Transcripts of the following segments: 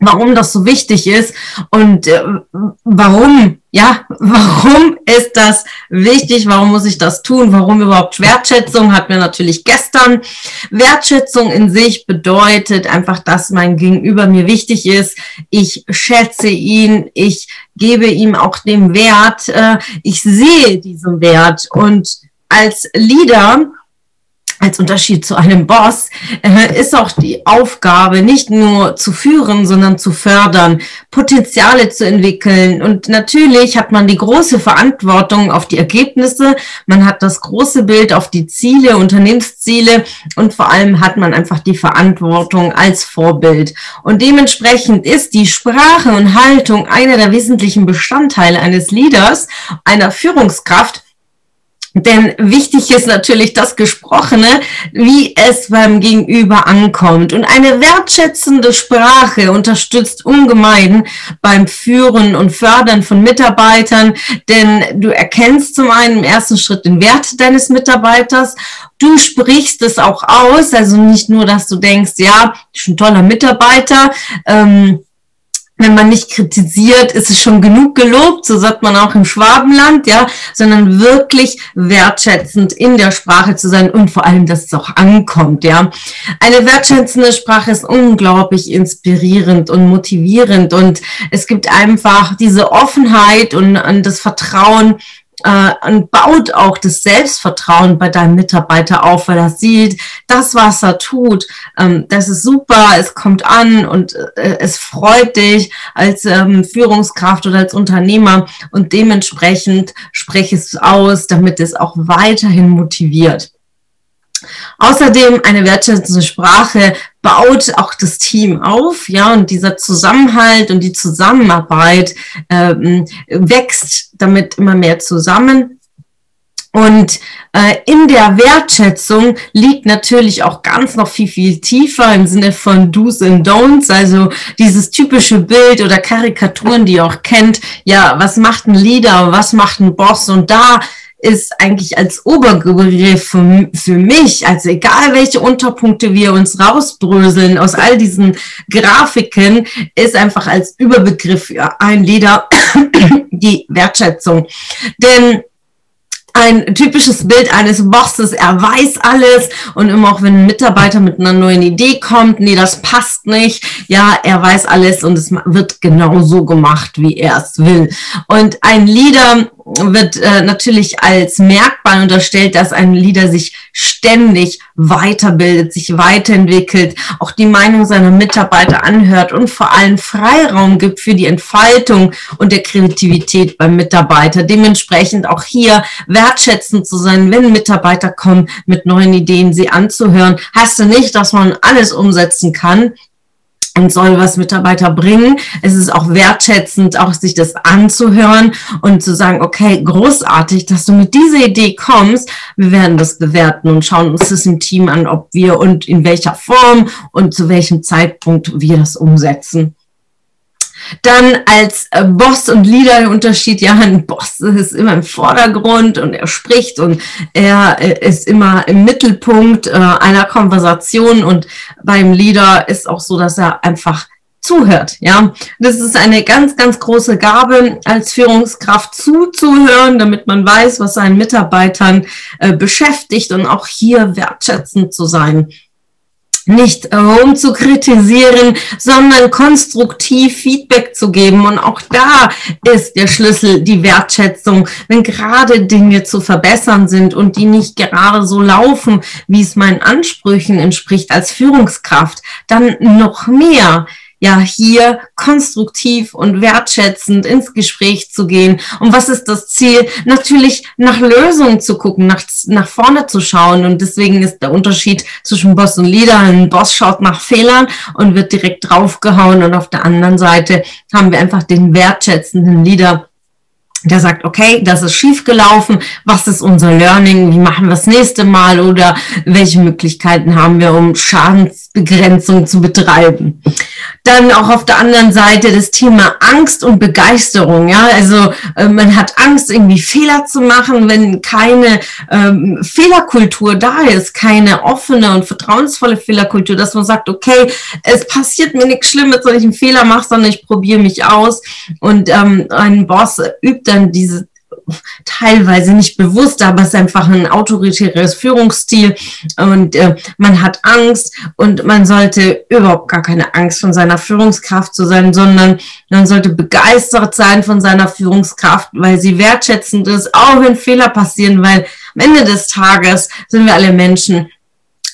warum das so wichtig ist und äh, warum, ja, warum ist das wichtig, warum muss ich das tun, warum überhaupt Wertschätzung, hat mir natürlich gestern. Wertschätzung in sich bedeutet einfach, dass mein Gegenüber mir wichtig ist, ich schätze ihn, ich gebe ihm auch den Wert, äh, ich sehe diesen Wert. Und als Leader als Unterschied zu einem Boss äh, ist auch die Aufgabe, nicht nur zu führen, sondern zu fördern, Potenziale zu entwickeln. Und natürlich hat man die große Verantwortung auf die Ergebnisse, man hat das große Bild auf die Ziele, Unternehmensziele und vor allem hat man einfach die Verantwortung als Vorbild. Und dementsprechend ist die Sprache und Haltung einer der wesentlichen Bestandteile eines Leaders, einer Führungskraft, denn wichtig ist natürlich das Gesprochene, wie es beim Gegenüber ankommt. Und eine wertschätzende Sprache unterstützt ungemein beim Führen und Fördern von Mitarbeitern, denn du erkennst zum einen im ersten Schritt den Wert deines Mitarbeiters. Du sprichst es auch aus, also nicht nur, dass du denkst, ja, ist ein toller Mitarbeiter. Ähm, wenn man nicht kritisiert, ist es schon genug gelobt, so sagt man auch im Schwabenland, ja, sondern wirklich wertschätzend in der Sprache zu sein und vor allem, dass es auch ankommt, ja. Eine wertschätzende Sprache ist unglaublich inspirierend und motivierend und es gibt einfach diese Offenheit und, und das Vertrauen, äh, und baut auch das Selbstvertrauen bei deinem Mitarbeiter auf, weil er sieht, das, was er tut, ähm, das ist super, es kommt an und äh, es freut dich als ähm, Führungskraft oder als Unternehmer und dementsprechend spreche es aus, damit es auch weiterhin motiviert. Außerdem eine wertschätzende Sprache baut auch das Team auf, ja, und dieser Zusammenhalt und die Zusammenarbeit ähm, wächst damit immer mehr zusammen. Und äh, in der Wertschätzung liegt natürlich auch ganz noch viel, viel tiefer im Sinne von Do's and Don'ts, also dieses typische Bild oder Karikaturen, die ihr auch kennt. Ja, was macht ein Leader, was macht ein Boss? Und da ist eigentlich als Oberbegriff für, für mich, also egal welche Unterpunkte wir uns rausbröseln aus all diesen Grafiken, ist einfach als Überbegriff für ein Lieder die Wertschätzung. Denn ein typisches Bild eines Bosses, er weiß alles und immer auch wenn ein Mitarbeiter mit einer neuen Idee kommt, nee, das passt nicht, ja, er weiß alles und es wird genau so gemacht, wie er es will. Und ein Leader wird äh, natürlich als Merkmal unterstellt, dass ein Leader sich ständig weiterbildet, sich weiterentwickelt, auch die Meinung seiner Mitarbeiter anhört und vor allem Freiraum gibt für die Entfaltung und der Kreativität beim Mitarbeiter. Dementsprechend auch hier wertschätzend zu sein, wenn Mitarbeiter kommen mit neuen Ideen, sie anzuhören. Heißt du nicht, dass man alles umsetzen kann, und soll was Mitarbeiter bringen. Es ist auch wertschätzend, auch sich das anzuhören und zu sagen, okay, großartig, dass du mit dieser Idee kommst. Wir werden das bewerten und schauen uns das im Team an, ob wir und in welcher Form und zu welchem Zeitpunkt wir das umsetzen. Dann als äh, Boss und Leader der Unterschied, ja, ein Boss ist immer im Vordergrund und er spricht und er äh, ist immer im Mittelpunkt äh, einer Konversation und beim Leader ist auch so, dass er einfach zuhört, ja. Das ist eine ganz, ganz große Gabe als Führungskraft zuzuhören, damit man weiß, was seinen Mitarbeitern beschäftigt und auch hier wertschätzend zu sein nicht um zu kritisieren, sondern konstruktiv Feedback zu geben. Und auch da ist der Schlüssel die Wertschätzung. Wenn gerade Dinge zu verbessern sind und die nicht gerade so laufen, wie es meinen Ansprüchen entspricht als Führungskraft, dann noch mehr ja hier konstruktiv und wertschätzend ins Gespräch zu gehen. Und was ist das Ziel? Natürlich nach Lösungen zu gucken, nach, nach vorne zu schauen. Und deswegen ist der Unterschied zwischen Boss und Leader. Ein Boss schaut nach Fehlern und wird direkt draufgehauen. Und auf der anderen Seite haben wir einfach den wertschätzenden Leader, der sagt, okay, das ist schiefgelaufen, was ist unser Learning, wie machen wir das nächste Mal oder welche Möglichkeiten haben wir, um Schadensbegrenzung zu betreiben. Dann auch auf der anderen Seite das Thema Angst und Begeisterung. Ja, also äh, man hat Angst, irgendwie Fehler zu machen, wenn keine ähm, Fehlerkultur da ist, keine offene und vertrauensvolle Fehlerkultur, dass man sagt, okay, es passiert mir nichts Schlimmes, wenn ich einen Fehler mache, sondern ich probiere mich aus. Und ähm, ein Boss übt dann diese teilweise nicht bewusst, aber es ist einfach ein autoritäres Führungsstil und äh, man hat Angst und man sollte überhaupt gar keine Angst von seiner Führungskraft zu sein, sondern man sollte begeistert sein von seiner Führungskraft, weil sie wertschätzend ist, auch wenn Fehler passieren, weil am Ende des Tages sind wir alle Menschen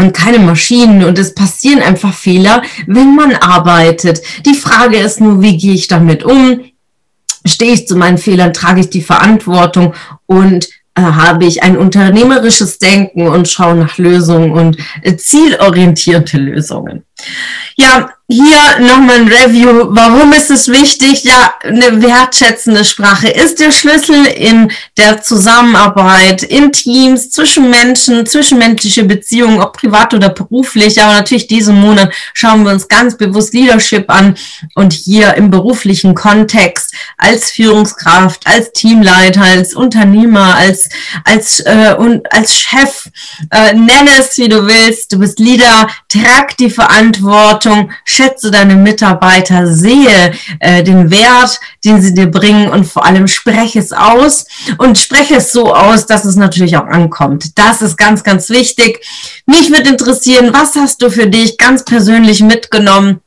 und keine Maschinen und es passieren einfach Fehler, wenn man arbeitet. Die Frage ist nur, wie gehe ich damit um? Stehe ich zu meinen Fehlern, trage ich die Verantwortung und äh, habe ich ein unternehmerisches Denken und schaue nach Lösungen und äh, zielorientierte Lösungen. Ja, hier nochmal ein Review. Warum ist es wichtig? Ja, eine wertschätzende Sprache ist der Schlüssel in der Zusammenarbeit, in Teams, zwischen Menschen, zwischenmenschliche Beziehungen, ob privat oder beruflich. Aber natürlich diesen Monat schauen wir uns ganz bewusst Leadership an und hier im beruflichen Kontext als Führungskraft, als Teamleiter, als Unternehmer, als, als, äh, und als Chef, äh, nenne es wie du willst. Du bist Leader, trag die Verantwortung, schätze deine Mitarbeiter, sehe äh, den Wert, den sie dir bringen und vor allem spreche es aus und spreche es so aus, dass es natürlich auch ankommt. Das ist ganz, ganz wichtig. Mich würde interessieren, was hast du für dich ganz persönlich mitgenommen?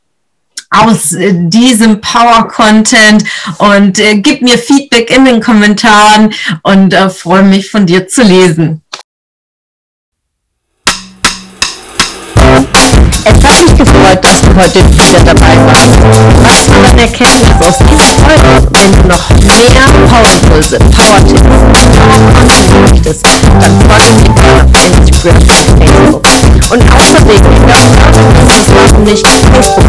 aus äh, diesem Power-Content und äh, gib mir Feedback in den Kommentaren und äh, freue mich von dir zu lesen. Es hat mich gefreut, dass du heute wieder dabei warst. Was war deine Erkenntnis aus dieser Folge? Wenn du noch mehr Power-Impulse, Power-Tipps, Power-Content möchtest, dann folge mir gerne auf Instagram und Facebook. Und außerdem, wer auch das warum nicht Facebook